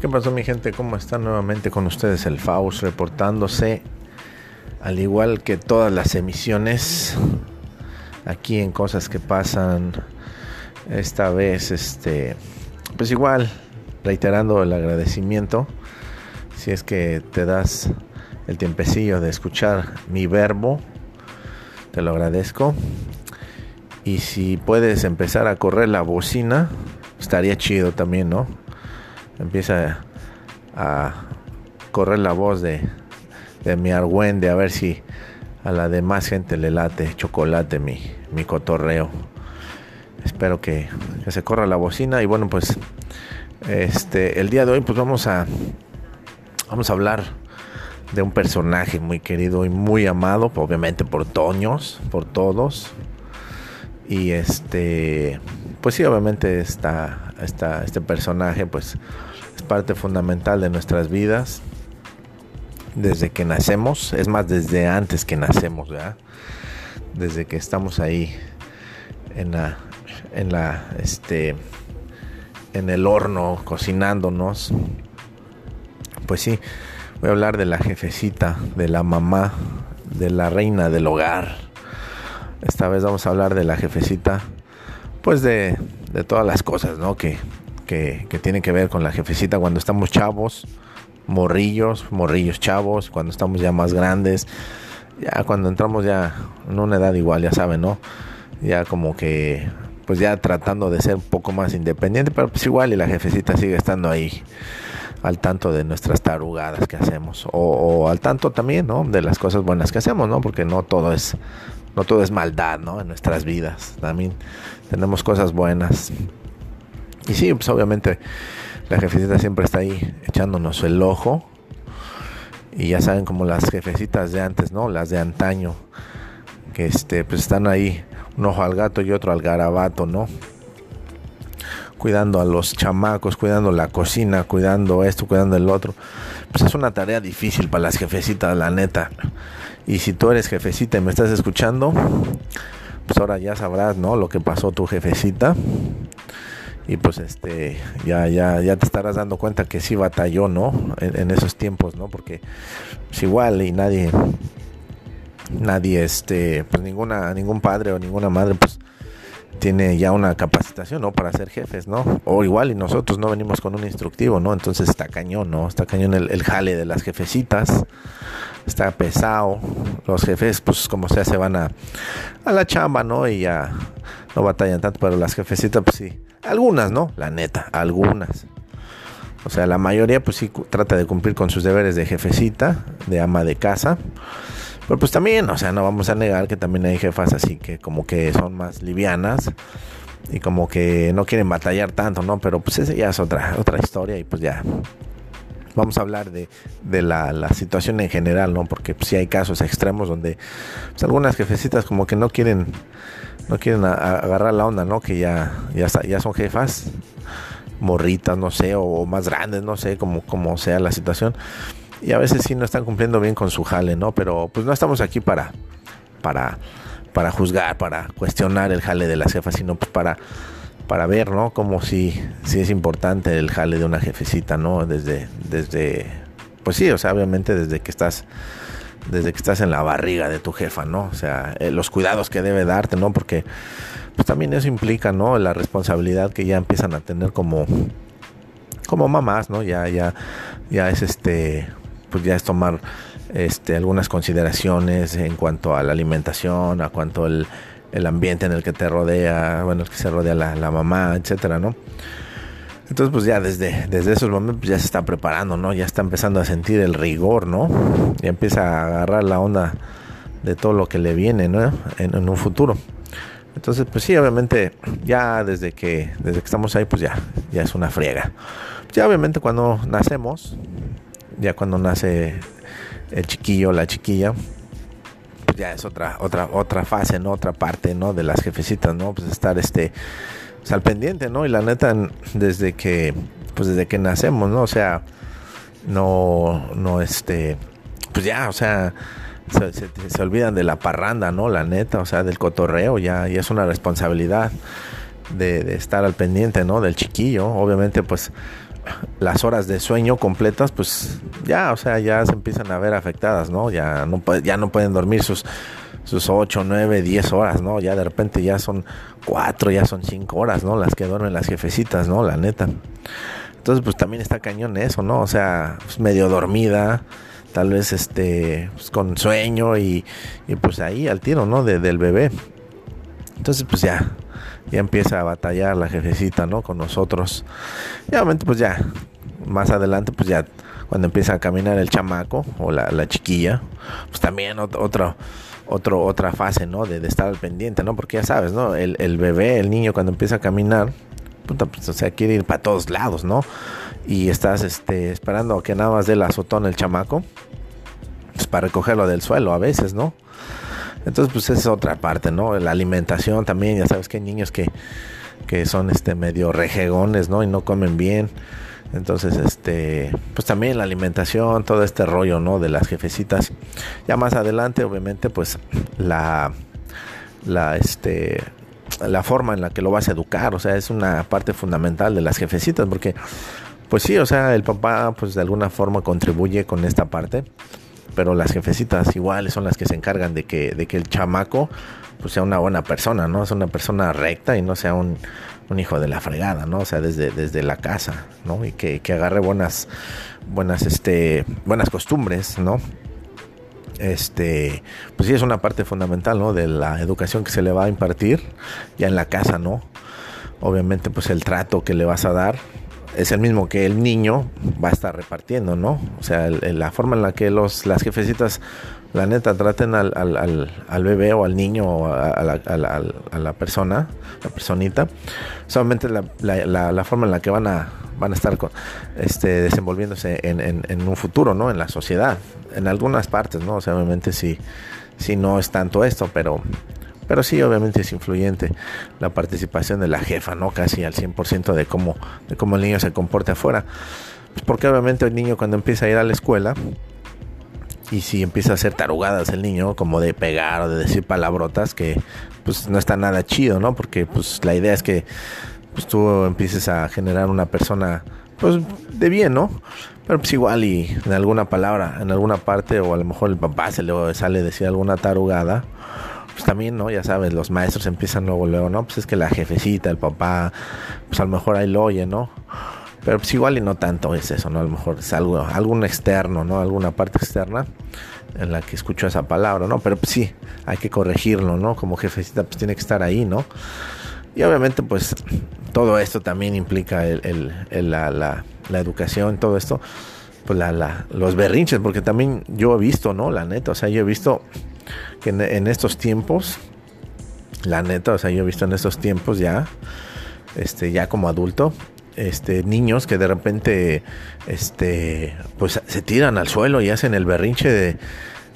¿Qué pasó mi gente? ¿Cómo están nuevamente con ustedes el Faust reportándose al igual que todas las emisiones aquí en cosas que pasan. Esta vez este pues igual reiterando el agradecimiento si es que te das el tiempecillo de escuchar mi verbo te lo agradezco. Y si puedes empezar a correr la bocina estaría chido también no empieza a correr la voz de, de mi argüende a ver si a la demás gente le late chocolate mi, mi cotorreo. Espero que, se corra la bocina y bueno pues este el día de hoy pues vamos a vamos a hablar de un personaje muy querido y muy amado obviamente por Toños, por todos. Y este pues sí obviamente está, está este personaje pues parte fundamental de nuestras vidas desde que nacemos, es más desde antes que nacemos, Desde que estamos ahí en la en la este en el horno cocinándonos. Pues sí, voy a hablar de la jefecita, de la mamá, de la reina del hogar. Esta vez vamos a hablar de la jefecita pues de, todas las cosas, ¿no? Que, que, tiene que ver con la jefecita cuando estamos chavos, morrillos, morrillos chavos, cuando estamos ya más grandes, ya cuando entramos ya en una edad igual, ya saben, ¿no? Ya como que, pues ya tratando de ser un poco más independiente, pero pues igual y la jefecita sigue estando ahí al tanto de nuestras tarugadas que hacemos o, o, al tanto también no de las cosas buenas que hacemos no porque no todo es no todo es maldad no en nuestras vidas también tenemos cosas buenas y sí, pues obviamente la jefecita siempre está ahí echándonos el ojo. Y ya saben como las jefecitas de antes, ¿no? Las de antaño. Que este, pues están ahí, un ojo al gato y otro al garabato, ¿no? Cuidando a los chamacos, cuidando la cocina, cuidando esto, cuidando el otro. Pues es una tarea difícil para las jefecitas, la neta. Y si tú eres jefecita y me estás escuchando, pues ahora ya sabrás, ¿no? Lo que pasó tu jefecita. Y pues este ya ya ya te estarás dando cuenta que sí batalló no en, esos tiempos no porque es igual y nadie nadie este pues ninguna ningún padre o ninguna madre pues tiene ya una capacitación no para ser jefes no o igual y nosotros no venimos con un instructivo no entonces está cañón no está cañón el jale de las jefecitas está pesado los jefes pues como sea se van a, a la chamba no y ya no batallan tanto pero las jefecitas pues sí algunas, ¿no? La neta, algunas. O sea, la mayoría pues sí trata de cumplir con sus deberes de jefecita, de ama de casa. Pero pues también, o sea, no vamos a negar que también hay jefas así que como que son más livianas y como que no quieren batallar tanto, ¿no? Pero pues esa ya es otra, otra historia y pues ya vamos a hablar de, de la, la, situación en general, ¿no? Porque sí hay casos extremos donde pues, algunas jefecitas como que no quieren no quieren agarrar la onda, ¿no? Que ya, ya, ya son jefas, morritas, no sé, o, más grandes, no sé, como, como sea la situación. Y a veces sí no están cumpliendo bien con su jale, ¿no? Pero pues no estamos aquí para, para, para juzgar, para cuestionar el jale de las jefas, sino pues para, para ver, ¿no? Como si, si es importante el jale de una jefecita, ¿no? Desde, desde, pues sí, o sea, obviamente desde que estás desde que estás en la barriga de tu jefa, ¿no? O sea, eh, los cuidados que debe darte, ¿no? Porque pues también eso implica, ¿no? La responsabilidad que ya empiezan a tener como como mamás, ¿no? Ya ya ya es este pues ya es tomar este algunas consideraciones en cuanto a la alimentación, a cuanto el, el ambiente en el que te rodea, bueno, el que se rodea la, la mamá, etcétera, ¿no? Entonces, pues ya desde, desde esos momentos ya se está preparando, ¿no? Ya está empezando a sentir el rigor, ¿no? Ya empieza a agarrar la onda de todo lo que le viene, ¿no? En, un futuro. Entonces, pues sí, obviamente, ya desde que, desde que estamos ahí, pues ya, ya es una friega. Ya obviamente cuando nacemos, ya cuando nace el chiquillo, la chiquilla, pues ya es otra, otra, otra fase, ¿no? Otra parte, ¿no? De las jefecitas, ¿no? Pues estar este al pendiente, ¿no? Y la neta, desde que, pues desde que nacemos, ¿no? O sea, no, no, este, pues ya, o sea, se, olvidan de la parranda, ¿no? La neta, o sea, del cotorreo, ya, ya es una responsabilidad de, estar al pendiente, ¿no? Del chiquillo, obviamente, pues las horas de sueño completas, pues ya, o sea, ya se empiezan a ver afectadas, ¿no? Ya no, ya no pueden dormir sus, sus 8, 9, 10 horas, ¿no? Ya de repente ya son 4, ya son 5 horas, ¿no? Las que duermen las jefecitas, ¿no? La neta. Entonces, pues también está cañón eso, ¿no? O sea, pues, medio dormida, tal vez este, pues, con sueño y, y, pues ahí al tiro, ¿no? De, del bebé. Entonces, pues ya, ya empieza a batallar la jefecita, ¿no? Con nosotros. Y obviamente, pues ya, más adelante, pues ya, cuando empieza a caminar el chamaco o la, la chiquilla, pues también otro, otro, otra fase, ¿no? De, estar al pendiente, ¿no? Porque ya sabes, ¿no? El, bebé, el niño, cuando empieza a caminar, pues, o sea, quiere ir para todos lados, ¿no? Y estás este, esperando que nada más dé la azotón el chamaco, pues para recogerlo del suelo a veces, ¿no? Entonces, pues es otra parte, ¿no? La alimentación también, ya sabes que hay niños que, que son este medio rejegones, ¿no? Y no comen bien. Entonces, este, pues también la alimentación, todo este rollo, ¿no? De las jefecitas. Ya más adelante, obviamente, pues la, la, este, la forma en la que lo vas a educar, o sea, es una parte fundamental de las jefecitas, porque, pues sí, o sea, el papá, pues de alguna forma contribuye con esta parte pero las jefecitas iguales son las que se encargan de que, de que el chamaco pues sea una buena persona, ¿no? Es una persona recta y no sea un, un hijo de la fregada, ¿no? O sea, desde, desde la casa, ¿no? Y que, que agarre buenas, buenas, este, buenas costumbres, ¿no? Este, pues sí es una parte fundamental, ¿no? De la educación que se le va a impartir ya en la casa, ¿no? Obviamente, pues el trato que le vas a dar es el mismo que el niño va a estar repartiendo, ¿no? O sea, la forma en la que los, las jefecitas, la neta, traten al, al, al, bebé o al niño o a, la, a, la, persona, la personita, solamente la, la, la, forma en la que van a, van a estar este, desenvolviéndose en, en, un futuro, ¿no? En la sociedad, en algunas partes, ¿no? O sea, obviamente si, si no es tanto esto, pero pero sí, obviamente es influyente la participación de la jefa, ¿no? Casi al 100% de cómo, de cómo el niño se comporta afuera. Pues porque obviamente el niño cuando empieza a ir a la escuela, y si empieza a hacer tarugadas el niño, como de pegar o de decir palabrotas, que pues no está nada chido, ¿no? Porque pues la idea es que pues tú empieces a generar una persona pues de bien, ¿no? Pero pues igual y en alguna palabra, en alguna parte, o a lo mejor el papá se le sale decir alguna tarugada, pues también, ¿no? Ya sabes, los maestros empiezan luego, luego, ¿no? Pues es que la jefecita, el papá, pues a lo mejor ahí lo oye, ¿no? Pero pues igual y no tanto es eso, ¿no? A lo mejor es algo, algún externo, ¿no? Alguna parte externa en la que escucho esa palabra, ¿no? Pero pues sí, hay que corregirlo, ¿no? Como jefecita, pues tiene que estar ahí, ¿no? Y obviamente, pues todo esto también implica el, el, la, la, la, educación, todo esto, pues la, los berrinches, porque también yo he visto, ¿no? La neta, o sea, yo he visto que en, estos tiempos, la neta, o sea, yo he visto en estos tiempos ya, este, ya como adulto, este, niños que de repente, este, pues se tiran al suelo y hacen el berrinche de,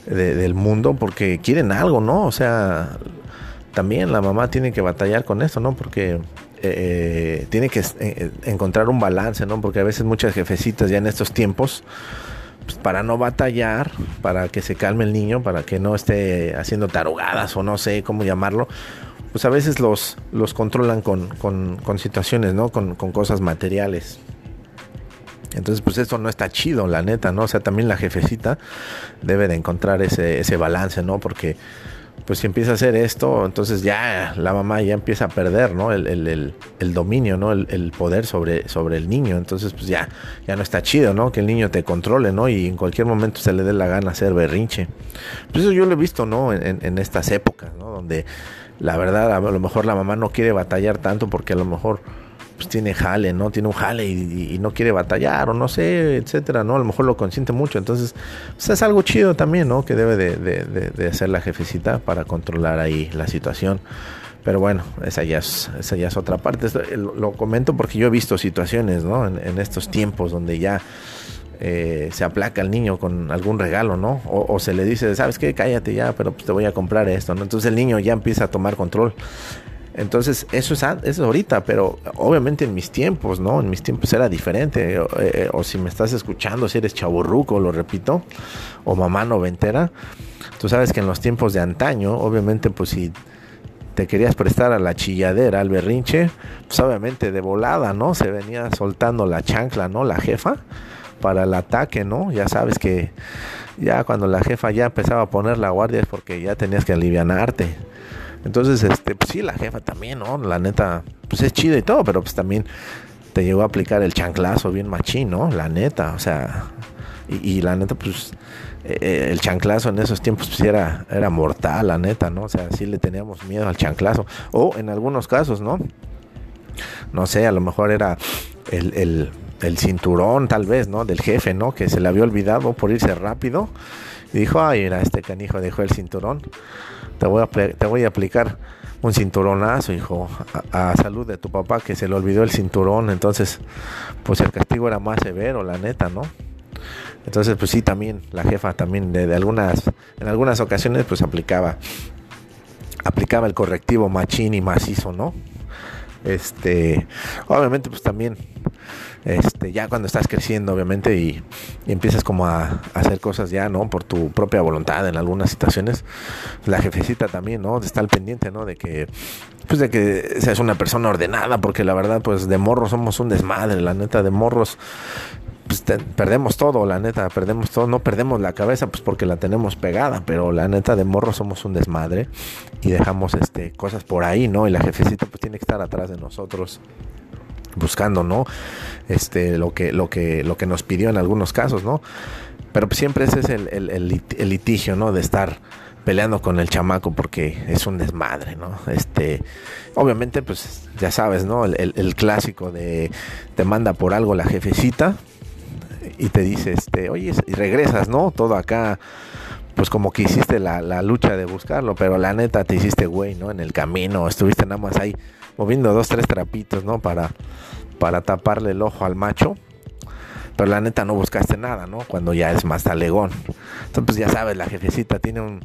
del mundo porque quieren algo, ¿no? O sea, también la mamá tiene que batallar con esto, ¿no? Porque eh, tiene que eh, encontrar un balance, ¿no? Porque a veces muchas jefecitas ya en estos tiempos pues, para no batallar, para que se calme el niño, para que no esté haciendo tarugadas o no sé cómo llamarlo, pues a veces los, los controlan con, con, con situaciones, ¿no? Con, con, cosas materiales. Entonces, pues esto no está chido, la neta, ¿no? O sea, también la jefecita debe de encontrar ese, ese balance, ¿no? Porque pues si empieza a hacer esto, entonces ya la mamá ya empieza a perder, ¿no? El, el, el, dominio, ¿no? El, poder sobre, sobre el niño. Entonces, pues ya, ya no está chido, ¿no? Que el niño te controle, ¿no? Y en cualquier momento se le dé la gana hacer berrinche. Pues eso yo lo he visto, ¿no? En, en estas épocas, ¿no? Donde la verdad, a lo mejor la mamá no quiere batallar tanto porque a lo mejor pues tiene jale, ¿no? Tiene un jale y, no quiere batallar o no sé, etcétera, ¿no? A lo mejor lo consiente mucho. Entonces, pues es algo chido también, ¿no? Que debe de, de, hacer la jefecita para controlar ahí la situación. Pero bueno, esa ya es, esa ya es otra parte. lo, comento porque yo he visto situaciones, ¿no? En, estos tiempos donde ya eh, se aplaca el niño con algún regalo, ¿no? O, se le dice, ¿sabes qué? Cállate ya, pero pues te voy a comprar esto, ¿no? Entonces el niño ya empieza a tomar control. Entonces, eso es, ahorita, pero obviamente en mis tiempos, ¿no? En mis tiempos era diferente. Eh, o si me estás escuchando, si eres chaburruco, lo repito, o mamá noventera, tú sabes que en los tiempos de antaño, obviamente, pues si te querías prestar a la chilladera, al berrinche, pues obviamente de volada, ¿no? Se venía soltando la chancla, ¿no? La jefa para el ataque, ¿no? Ya sabes que ya cuando la jefa ya empezaba a poner la guardia es porque ya tenías que alivianarte. Entonces, este, pues sí, la jefa también, ¿no? La neta, pues es chido y todo, pero pues también te llegó a aplicar el chanclazo bien machín, ¿no? La neta, o sea, y, la neta, pues eh, eh, el chanclazo en esos tiempos pues era, era mortal, la neta, ¿no? O sea, sí le teníamos miedo al chanclazo. O en algunos casos, ¿no? No sé, a lo mejor era el, el, cinturón, tal vez, ¿no? Del jefe, ¿no? Que se le había olvidado por irse rápido. Y dijo, ay, era este canijo dejó el cinturón. Te voy a, te voy a aplicar un cinturonazo, hijo, a, salud de tu papá que se le olvidó el cinturón. Entonces, pues el castigo era más severo, la neta, ¿no? Entonces, pues sí, también la jefa también de, algunas, en algunas ocasiones, pues aplicaba, aplicaba el correctivo machín y macizo, ¿no? Este, obviamente, pues también, este, ya cuando estás creciendo, obviamente, y, empiezas como a, hacer cosas ya, ¿no? Por tu propia voluntad en algunas situaciones, la jefecita también, ¿no? Está al pendiente, ¿no? De que, pues de que seas una persona ordenada, porque la verdad, pues de morros somos un desmadre, la neta, de morros pues, perdemos todo, la neta, perdemos todo, no perdemos la cabeza pues porque la tenemos pegada, pero la neta de morro somos un desmadre y dejamos este cosas por ahí, ¿no? Y la jefecita pues tiene que estar atrás de nosotros buscando, ¿no? Este lo que lo que lo que nos pidió en algunos casos, ¿no? Pero siempre ese es el, litigio, ¿no? De estar peleando con el chamaco porque es un desmadre, ¿no? Este, obviamente, pues ya sabes, ¿no? El, clásico de te manda por algo la jefecita y te dice, este, oye, y regresas, ¿no? Todo acá, pues como que hiciste la lucha de buscarlo, pero la neta te hiciste güey, ¿no? En el camino, estuviste nada más ahí moviendo dos, tres trapitos, ¿no? Para, para taparle el ojo al macho. Pero la neta no buscaste nada, ¿no? Cuando ya es más talegón. Entonces, pues ya sabes, la jefecita tiene un,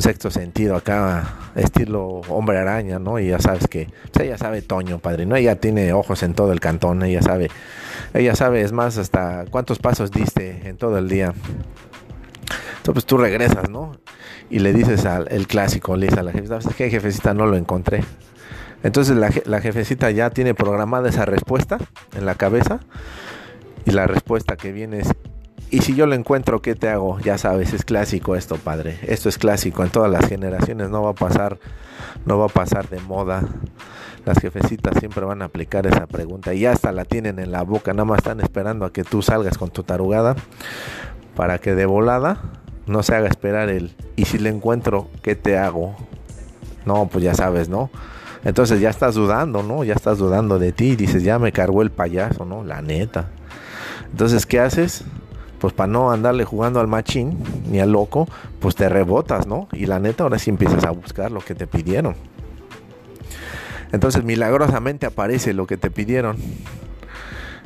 sexto sentido acá, estilo hombre araña, ¿no? Y ya sabes que, pues ella sabe Toño, padrino. Ella tiene ojos en todo el cantón, ella sabe ella sabe, es más, hasta cuántos pasos diste en todo el día. Entonces pues, tú regresas, ¿no? Y le dices al el clásico, le a la jefecita, ¿qué jefecita? No lo encontré. Entonces la, jefecita ya tiene programada esa respuesta en la cabeza. Y la respuesta que viene es, y si yo lo encuentro, ¿qué te hago? Ya sabes, es clásico esto, padre. Esto es clásico en todas las generaciones, no va a pasar, no va a pasar de moda las jefecitas siempre van a aplicar esa pregunta y hasta la tienen en la boca, nada más están esperando a que tú salgas con tu tarugada para que de volada no se haga esperar el y si le encuentro, ¿qué te hago? No, pues ya sabes, ¿no? Entonces ya estás dudando, ¿no? Ya estás dudando de ti dices, ya me cargó el payaso, ¿no? La neta. Entonces, ¿qué haces? Pues para no andarle jugando al machín ni al loco, pues te rebotas, ¿no? Y la neta ahora sí empiezas a buscar lo que te pidieron. Entonces milagrosamente aparece lo que te pidieron.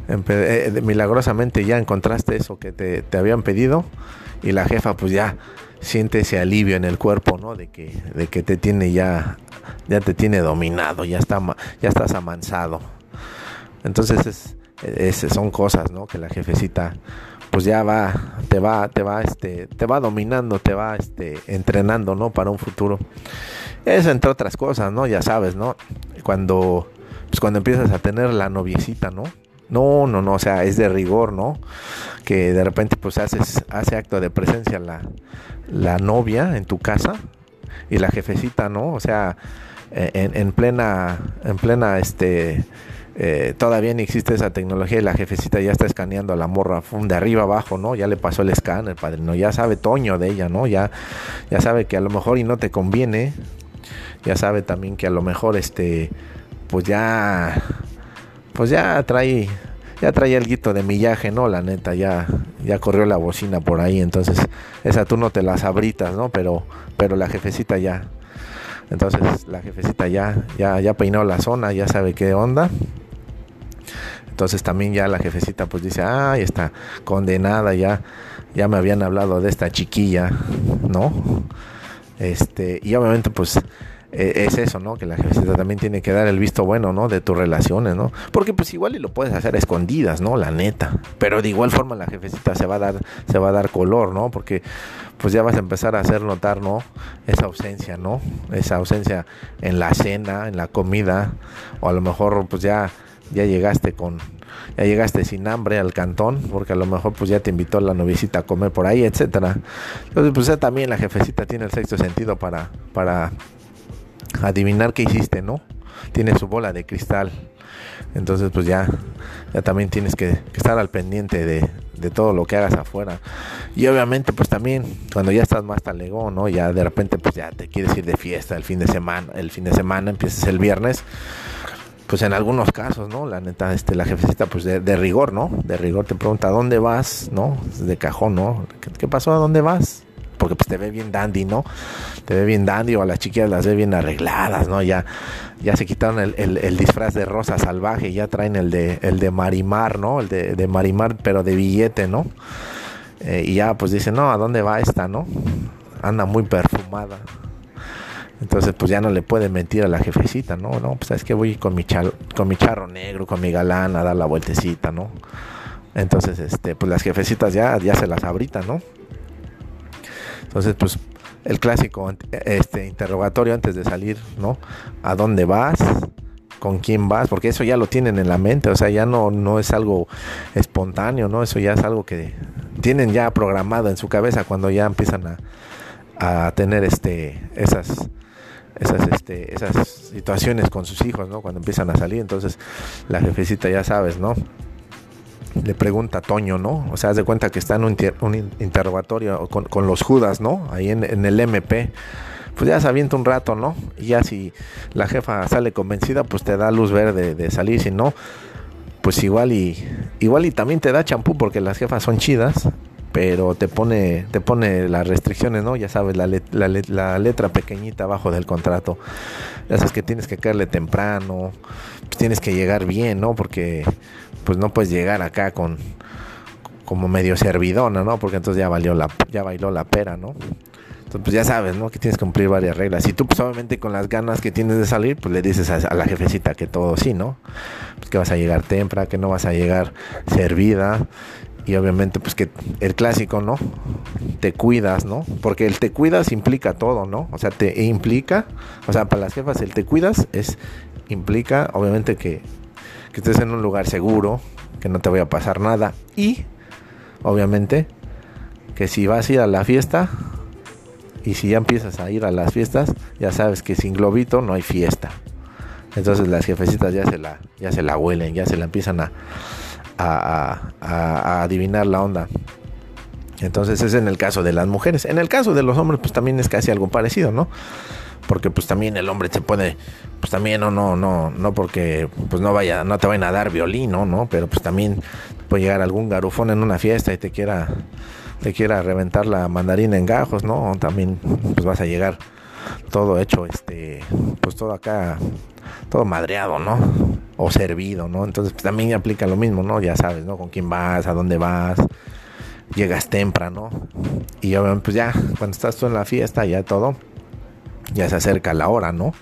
Eh, milagrosamente ya encontraste eso que te, habían pedido y la jefa pues ya siente ese alivio en el cuerpo, ¿no? De que, de que te tiene ya, ya te tiene dominado, ya, está, ya estás amansado. Entonces es, son cosas, ¿no? Que la jefecita pues ya va, te va, te va, este, te va dominando, te va, este, entrenando, ¿no? Para un futuro. Eso entre otras cosas, ¿no? Ya sabes, ¿no? Cuando, pues cuando empiezas a tener la noviecita, ¿no? No, no, no, o sea, es de rigor, ¿no? Que de repente pues haces, hace acto de presencia la, la novia en tu casa y la jefecita, ¿no? O sea, en, en plena, en plena, este, eh, todavía ni existe esa tecnología y la jefecita ya está escaneando a la morra de arriba abajo, ¿no? Ya le pasó el escáner, padrino, ya sabe Toño de ella, ¿no? Ya, ya sabe que a lo mejor y no te conviene, ya sabe también que a lo mejor este, pues ya, pues ya trae, ya trae el guito de millaje, ¿no? La neta, ya, ya corrió la bocina por ahí, entonces esa tú no te las abritas, ¿no? Pero, pero la jefecita ya. Entonces la jefecita ya, ya, ya peinó la zona, ya sabe qué onda. Entonces también ya la jefecita pues dice, ay, está condenada, ya, ya me habían hablado de esta chiquilla, ¿no? Este, y obviamente pues es eso, ¿no? Que la jefecita también tiene que dar el visto bueno, ¿no? De tus relaciones, ¿no? Porque pues igual y lo puedes hacer a escondidas, ¿no? La neta. Pero de igual forma la jefecita se va a dar, se va a dar color, ¿no? Porque pues ya vas a empezar a hacer notar, ¿no? Esa ausencia, ¿no? Esa ausencia en la cena, en la comida, o a lo mejor pues ya, ya llegaste con, ya llegaste sin hambre al cantón, porque a lo mejor pues ya te invitó la noviecita a comer por ahí, etcétera. Entonces pues ya también la jefecita tiene el sexto sentido para, para adivinar qué hiciste, ¿no? Tiene su bola de cristal. Entonces pues ya, ya también tienes que, estar al pendiente de, todo lo que hagas afuera. Y obviamente pues también cuando ya estás más talegón, ¿no? Ya de repente pues ya te quieres ir de fiesta el fin de semana, el fin de semana empiezas el viernes. Pues en algunos casos, ¿no? La neta, este, la jefecita, pues de, rigor, ¿no? De rigor te pregunta, ¿dónde vas? ¿No? De cajón, ¿no? ¿Qué, qué pasó? ¿A dónde vas? Porque pues te ve bien dandy, ¿no? Te ve bien dandy o a las chiquillas las ve bien arregladas, ¿no? Ya, ya se quitaron el, disfraz de rosa salvaje, y ya traen el de, el de Marimar, ¿no? El de, Marimar, pero de billete, ¿no? Eh, y ya pues dicen, no, ¿a dónde va esta, no? Anda muy perfumada. Entonces, pues ya no le puede mentir a la jefecita, ¿no? No, pues es que voy con mi, con mi charro negro, con mi galán a dar la vueltecita, ¿no? Entonces, este, pues las jefecitas ya, ya se las abritan, ¿no? Entonces, pues el clásico este interrogatorio antes de salir, ¿no? ¿A dónde vas? ¿Con quién vas? Porque eso ya lo tienen en la mente, o sea, ya no, no es algo espontáneo, ¿no? Eso ya es algo que tienen ya programado en su cabeza cuando ya empiezan a, a tener este esas esas este esas situaciones con sus hijos, ¿no? Cuando empiezan a salir, entonces la jefecita ya sabes, ¿no? Le pregunta a Toño, ¿no? O sea, haz de cuenta que está en un, interrogatorio con, los Judas, ¿no? Ahí en, el MP. Pues ya se avienta un rato, ¿no? Y ya si la jefa sale convencida, pues te da luz verde de salir. Si no, pues igual y igual y también te da champú porque las jefas son chidas pero te pone te pone las restricciones no ya sabes la, la, letra pequeñita abajo del contrato ya sabes que tienes que caerle temprano pues tienes que llegar bien no porque pues no puedes llegar acá con como medio servidona, ¿no? Porque entonces ya valió la ya bailó la pera, ¿no? Entonces pues ya sabes, ¿no? Que tienes que cumplir varias reglas. Y tú pues obviamente con las ganas que tienes de salir, pues le dices a, la jefecita que todo sí, ¿no? Pues que vas a llegar temprano, que no vas a llegar servida y obviamente pues que el clásico, ¿no? Te cuidas, ¿no? Porque el te cuidas implica todo, ¿no? O sea, te implica, o sea, para las jefas el te cuidas es implica obviamente que que estés en un lugar seguro, que no te vaya a pasar nada y obviamente que si vas a ir a la fiesta y si ya empiezas a ir a las fiestas, ya sabes que sin globito no hay fiesta. Entonces las jefecitas ya se la, ya se la huelen, ya se la empiezan a, a, adivinar la onda. Entonces es en el caso de las mujeres. En el caso de los hombres, pues también es casi algo parecido, ¿no? Porque pues también el hombre se puede pues también no no no no porque pues no vaya no te vayan a dar violín no pero pues también puede llegar algún garufón en una fiesta y te quiera te quiera reventar la mandarina en gajos no también pues vas a llegar todo hecho este pues todo acá todo madreado no o servido no entonces pues, también aplica lo mismo no ya sabes no con quién vas a dónde vas llegas temprano y obviamente pues ya cuando estás tú en la fiesta ya todo ya se acerca la hora, ¿no?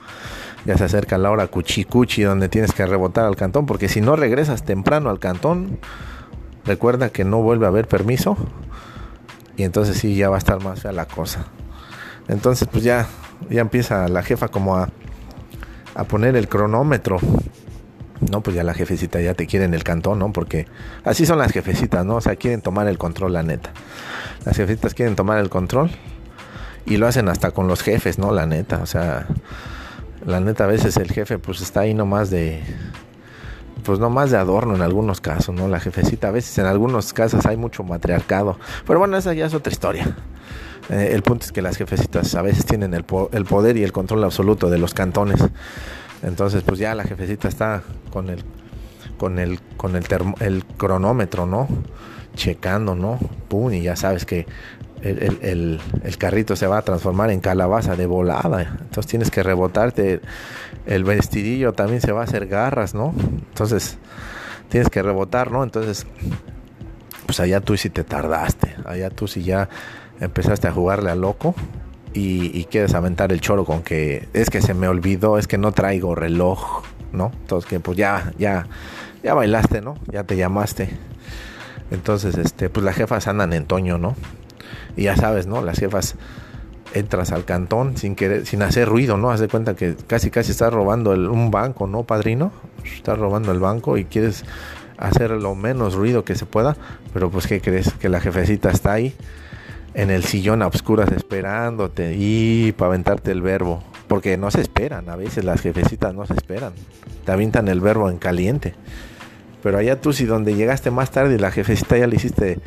Ya se acerca la hora cuchi cuchi donde tienes que rebotar al cantón, porque si no regresas temprano al cantón, recuerda que no vuelve a haber permiso y entonces sí ya va a estar más fea la cosa. Entonces pues ya, ya empieza la jefa como a, a poner el cronómetro. No, pues ya la jefecita ya te quiere en el cantón, ¿no? Porque así son las jefecitas, ¿no? O sea, quieren tomar el control, la neta. Las jefecitas quieren tomar el control y lo hacen hasta con los jefes, ¿no? La neta, o sea, la neta a veces el jefe pues está ahí nomás de pues no más de adorno en algunos casos, ¿no? La jefecita a veces en algunos casos hay mucho matriarcado, pero bueno, esa ya es otra historia. Eh, el punto es que las jefecitas a veces tienen el, poder y el control absoluto de los cantones. Entonces, pues ya la jefecita está con el con el con el, el cronómetro, ¿no? Checando, ¿no? Pum, y ya sabes que el, carrito se va a transformar en calabaza de volada. Entonces tienes que rebotarte. El vestidillo también se va a hacer garras, ¿no? Entonces tienes que rebotar, ¿no? Entonces, pues allá tú si te tardaste. Allá tú si ya empezaste a jugarle a loco. y, quieres aventar el choro con que es que se me olvidó, es que no traigo reloj, ¿no? Entonces que pues ya, ya, ya bailaste, ¿no? Ya te llamaste. Entonces, este, pues las jefas andan en toño, ¿no? Y ya sabes, ¿no? Las jefas entras al cantón sin querer, sin hacer ruido, ¿no? Haz de cuenta que casi casi estás robando un banco, ¿no, padrino? Estás robando el banco y quieres hacer lo menos ruido que se pueda, pero pues ¿qué crees? Que la jefecita está ahí en el sillón a obscuras esperándote y para aventarte el verbo, porque no se esperan, a veces las jefecitas no se esperan, te avientan el verbo en caliente. Pero allá tú si donde llegaste más tarde y la jefecita ya le hiciste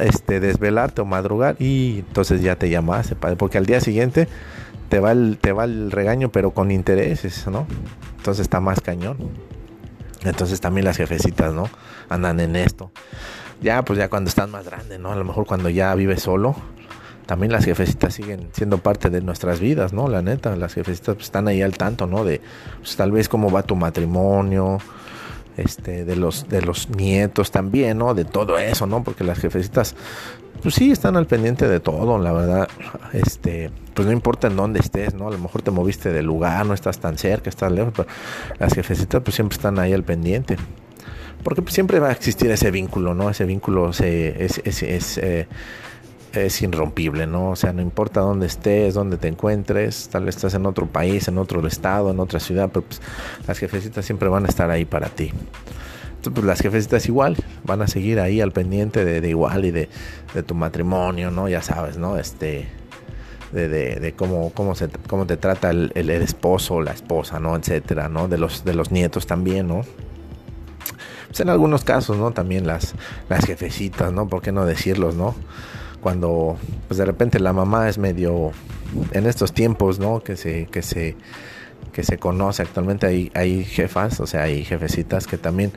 este, desvelarte o madrugar y entonces ya te llamaste, porque al día siguiente te va el, te va el regaño pero con intereses, ¿no? Entonces está más cañón. Entonces también las jefecitas, ¿no? Andan en esto. Ya, pues ya cuando están más grandes, ¿no? A lo mejor cuando ya vives solo, también las jefecitas siguen siendo parte de nuestras vidas, ¿no? La neta, las jefecitas pues, están ahí al tanto, ¿no? De pues, tal vez cómo va tu matrimonio, este, de los, de los nietos también, ¿no? De todo eso, ¿no? Porque las jefecitas, pues sí, están al pendiente de todo, la verdad. Este, pues no importa en dónde estés, ¿no? A lo mejor te moviste de lugar, no estás tan cerca, estás lejos, pero las jefecitas pues siempre están ahí al pendiente. Porque pues, siempre va a existir ese vínculo, ¿no? Ese vínculo se, es, es, es eh, es irrompible, ¿no? O sea, no importa dónde estés, dónde te encuentres, tal vez estás en otro país, en otro estado, en otra ciudad, pero pues las jefecitas siempre van a estar ahí para ti. Entonces, pues las jefecitas igual, van a seguir ahí al pendiente de, igual y de, tu matrimonio, ¿no? Ya sabes, ¿no? Este, de, cómo, cómo, se, cómo te trata el, el, esposo o la esposa, ¿no? Etcétera, ¿no? De los, de los nietos también, ¿no? Pues en algunos casos, ¿no? También las, las jefecitas, ¿no? ¿Por qué no decirlos, ¿no? Cuando pues de repente la mamá es medio en estos tiempos, ¿no? Que se que se que se conoce actualmente hay hay jefas, o sea, hay jefecitas que también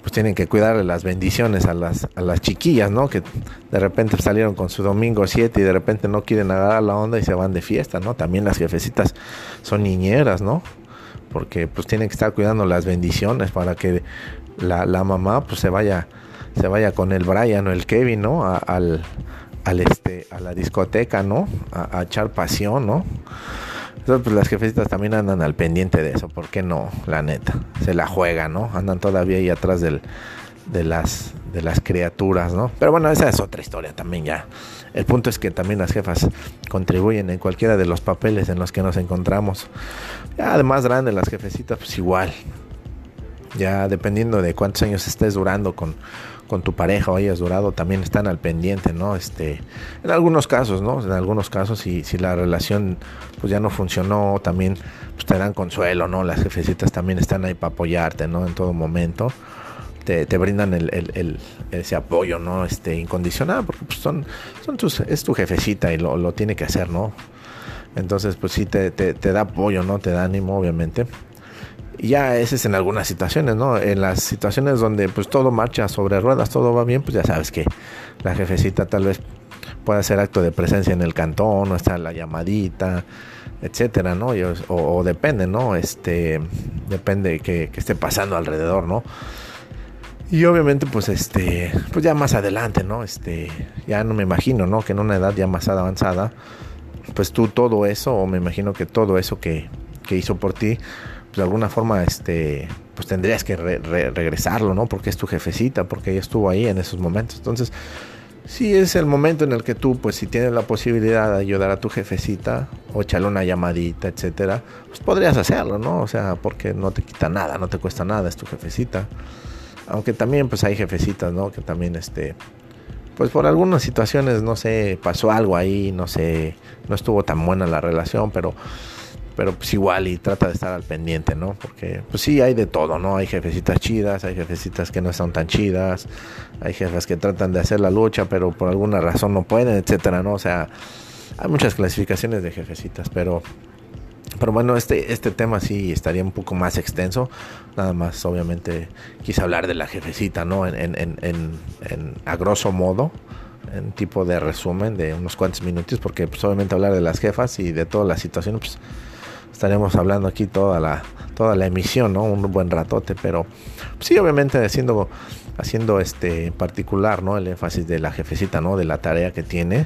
pues tienen que cuidarle las bendiciones a las, a las chiquillas, ¿no? Que de repente salieron con su domingo 7 y de repente no quieren agarrar la onda y se van de fiesta, ¿no? También las jefecitas son niñeras, ¿no? Porque pues tienen que estar cuidando las bendiciones para que la, la mamá pues se vaya se vaya con el Brian o el Kevin, ¿no? al, este, a la discoteca, ¿no? A, echar pasión, ¿no? Entonces, pues las jefecitas también andan al pendiente de eso, ¿por qué no? La neta, se la juegan, ¿no? Andan todavía ahí atrás del, de, las, de las criaturas, ¿no? Pero bueno, esa es otra historia también ya. El punto es que también las jefas contribuyen en cualquiera de los papeles en los que nos encontramos. Ya además grande las jefecitas, pues igual. Ya dependiendo de cuántos años estés durando con, con tu pareja o hayas durado también están al pendiente, ¿no? Este, en algunos casos, ¿no? En algunos casos si, si la relación pues ya no funcionó, también pues, te dan consuelo, ¿no? Las jefecitas también están ahí para apoyarte, ¿no? En todo momento. Te, te brindan el, el, ese apoyo, ¿no? Este, incondicional, porque pues, son, son tus, es tu jefecita y lo, lo tiene que hacer, ¿no? Entonces, pues sí, te, te, te da apoyo, ¿no? Te da ánimo, obviamente ya ese es en algunas situaciones, ¿no? En las situaciones donde pues todo marcha sobre ruedas, todo va bien, pues ya sabes que la jefecita tal vez pueda hacer acto de presencia en el cantón, o está la llamadita, etcétera, ¿no? o, depende, ¿no? Este, depende que, esté pasando alrededor, ¿no? Y obviamente, pues este, pues ya más adelante, ¿no? Este, ya no me imagino, ¿no? Que en una edad ya más avanzada, pues tú todo eso, o me imagino que todo eso que, que hizo por ti, de alguna forma este pues tendrías que regresarlo, ¿no? Porque es tu jefecita, porque ella estuvo ahí en esos momentos. Entonces, si es el momento en el que tú, pues si tienes la posibilidad de ayudar a tu jefecita o echarle una llamadita, etcétera, pues podrías hacerlo, ¿no? O sea, porque no te quita nada, no te cuesta nada, es tu jefecita. Aunque también pues hay jefecitas, ¿no? Que también este pues por algunas situaciones, no sé, pasó algo ahí, no sé, no estuvo tan buena la relación, pero pero pues igual y trata de estar al pendiente, ¿no? Porque pues sí hay de todo, ¿no? Hay jefecitas chidas, hay jefecitas que no están tan chidas, hay jefes que tratan de hacer la lucha, pero por alguna razón no pueden, etcétera, ¿no? O sea, hay muchas clasificaciones de jefecitas, pero pero bueno, este, este tema sí estaría un poco más extenso. Nada más, obviamente, quise hablar de la jefecita, ¿no? En, en, en, en, a grosso modo, en tipo de resumen de unos cuantos minutos, porque pues obviamente hablar de las jefas y de toda la situación, pues estaremos hablando aquí toda la, toda la emisión, ¿no? Un buen ratote, pero sí, obviamente haciendo, haciendo este particular, ¿no? El énfasis de la jefecita, ¿no? De la tarea que tiene.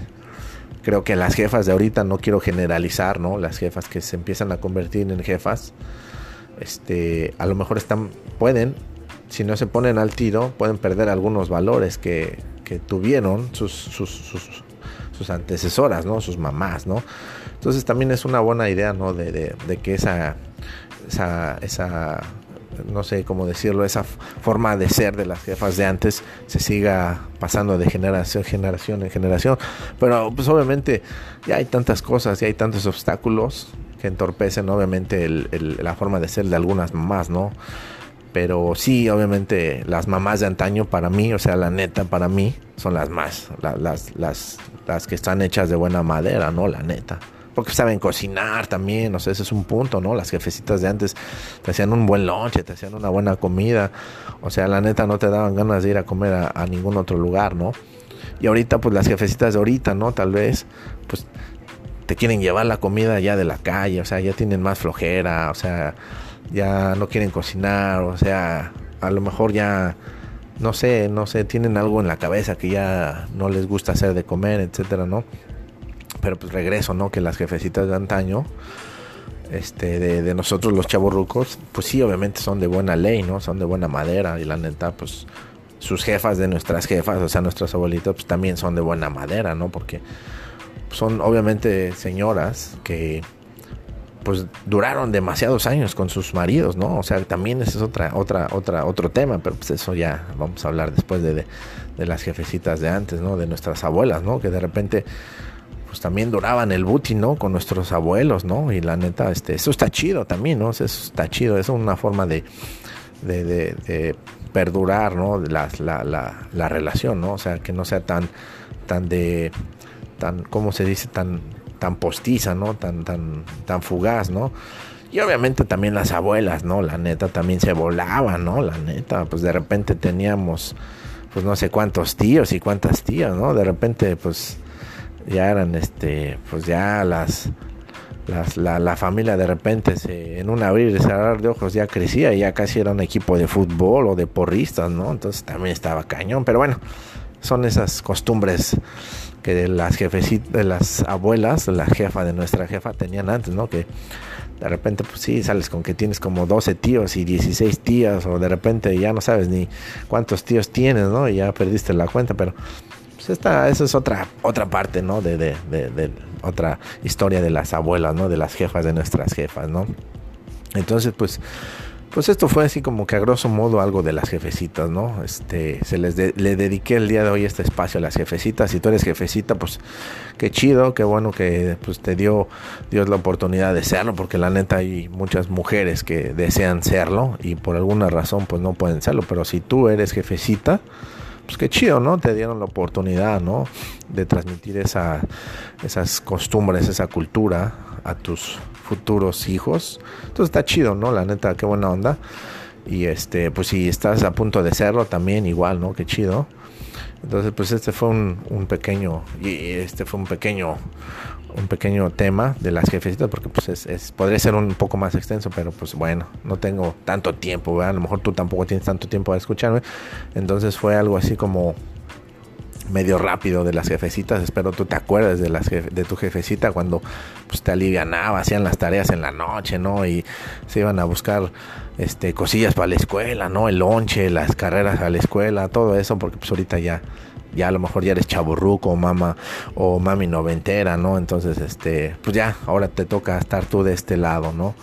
creo que las jefas de ahorita no quiero generalizar, ¿no? Las jefas que se empiezan a convertir en jefas, este, a lo mejor están, pueden, si no se ponen al tiro, pueden perder algunos valores que, que tuvieron sus, sus, sus, antecesoras, ¿no? Sus mamás, ¿no? Entonces también es una buena idea, ¿no? De, que esa, esa, esa no sé cómo decirlo, esa forma de ser de las jefas de antes se siga pasando de generación, generación en generación. Pero pues obviamente ya hay tantas cosas, ya hay tantos obstáculos que entorpecen obviamente la forma de ser de algunas mamás, ¿no? Pero sí, obviamente las mamás de antaño para mí, o sea, la neta para mí, son las más, las, las, las que están hechas de buena madera, ¿no? La neta porque saben cocinar también, o sea, ese es un punto, ¿no? Las jefecitas de antes te hacían un buen lonche, te hacían una buena comida, o sea, la neta no te daban ganas de ir a comer a, ningún otro lugar, ¿no? Y ahorita, pues las jefecitas de ahorita, ¿no? Tal vez, pues te quieren llevar la comida ya de la calle, o sea, ya tienen más flojera, o sea, ya no quieren cocinar, o sea, a lo mejor ya no sé, no sé, tienen algo en la cabeza que ya no les gusta hacer de comer, etcétera, ¿no? Pero pues regreso, ¿no? Que las jefecitas de antaño, este, de, nosotros los chavorrucos, pues sí, obviamente son de buena ley, ¿no? Son de buena madera y la neta, pues sus jefas de nuestras jefas, o sea, nuestras abuelitas, pues también son de buena madera, ¿no? Porque son obviamente señoras que pues duraron demasiados años con sus maridos, ¿no? O sea, también ese es otra, otra, otra, otro tema, pero pues eso ya vamos a hablar después de, de, de las jefecitas de antes, ¿no? De nuestras abuelas, ¿no? Que de repente pues también duraban el booty, ¿no? Con nuestros abuelos, ¿no? Y la neta, este, eso está chido también, ¿no? Eso está chido, es una forma de, de, perdurar, ¿no? La, la, la, relación, ¿no? O sea, que no sea tan, tan de, tan, ¿cómo se dice? Tan, tan postiza, ¿no? Tan, tan, tan fugaz, ¿no? Y obviamente también las abuelas, ¿no? La neta también se volaban, ¿no? La neta, pues de repente teníamos, pues no sé cuántos tíos y cuántas tías, ¿no? De repente, pues ya eran este pues ya las, las la, la, familia de repente se, en un abrir y cerrar de ojos ya crecía y ya casi era un equipo de fútbol o de porristas no entonces también estaba cañón pero bueno son esas costumbres que de las jefecitas de las abuelas la jefa de nuestra jefa tenían antes no que de repente pues sí sales con que tienes como 12 tíos y 16 tías o de repente ya no sabes ni cuántos tíos tienes no y ya perdiste la cuenta pero pues es otra, otra parte, ¿no? De, de, de, otra historia de las abuelas, ¿no? De las jefas de nuestras jefas, ¿no? Entonces, pues, pues esto fue así como que a grosso modo algo de las jefecitas, ¿no? Este, se les le dediqué el día de hoy este espacio a las jefecitas. Si tú eres jefecita, pues qué chido, qué bueno que pues te dio Dios la oportunidad de serlo, porque la neta hay muchas mujeres que desean serlo y por alguna razón pues no pueden serlo. Pero si tú eres jefecita, pues qué chido, ¿no? Te dieron la oportunidad, ¿no? De transmitir esa, esas costumbres, esa cultura a tus futuros hijos. Entonces está chido, ¿no? La neta, qué buena onda. Y este, pues si estás a punto de serlo también, igual, ¿no? Qué chido. Entonces, pues este fue un, un pequeño, y este fue un pequeño, un pequeño tema de las jefecitas porque pues es, podría ser un poco más extenso pero pues bueno no tengo tanto tiempo a lo mejor tú tampoco tienes tanto tiempo a escucharme entonces fue algo así como medio rápido de las jefecitas espero tú te acuerdes de las de tu jefecita cuando pues te alivianaba hacían las tareas en la noche no y se iban a buscar este cosillas para la escuela no el lonche las carreras a la escuela todo eso porque pues ahorita ya ya a lo mejor ya eres chaburruco mamá o mami noventera, ¿no? Entonces, este, pues ya, ahora te toca estar tú de este lado, ¿no?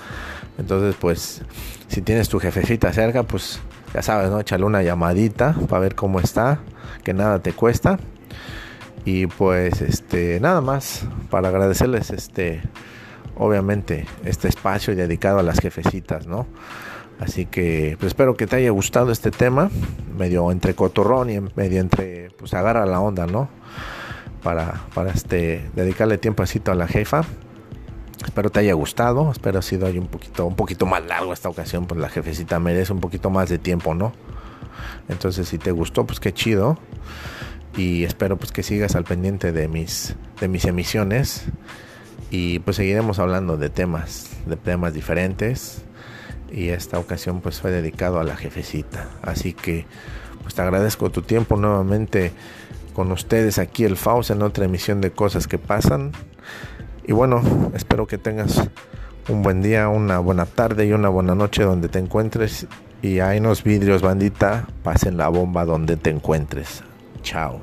Entonces, pues, si tienes tu jefecita cerca, pues ya sabes, ¿no? Échale una llamadita para ver cómo está, que nada te cuesta. Y pues, este, nada más para agradecerles, este, obviamente, este espacio dedicado a las jefecitas, ¿no? Así que pues espero que te haya gustado este tema, medio entre cotorrón y medio entre, pues agarra la onda, ¿no? Para, para este, dedicarle tiempecito a la jefa. Espero te haya gustado, espero ha sido un poquito, un poquito más largo esta ocasión, pues la jefecita merece un poquito más de tiempo, ¿no? Entonces si te gustó, pues qué chido. Y espero pues que sigas al pendiente de mis, de mis emisiones. Y pues seguiremos hablando de temas, de temas diferentes y esta ocasión pues fue dedicado a la jefecita. Así que pues te agradezco tu tiempo nuevamente con ustedes aquí el Faust en otra emisión de cosas que pasan. Y bueno, espero que tengas un buen día, una buena tarde y una buena noche donde te encuentres. Y hay unos vidrios, bandita, pasen la bomba donde te encuentres. Chao.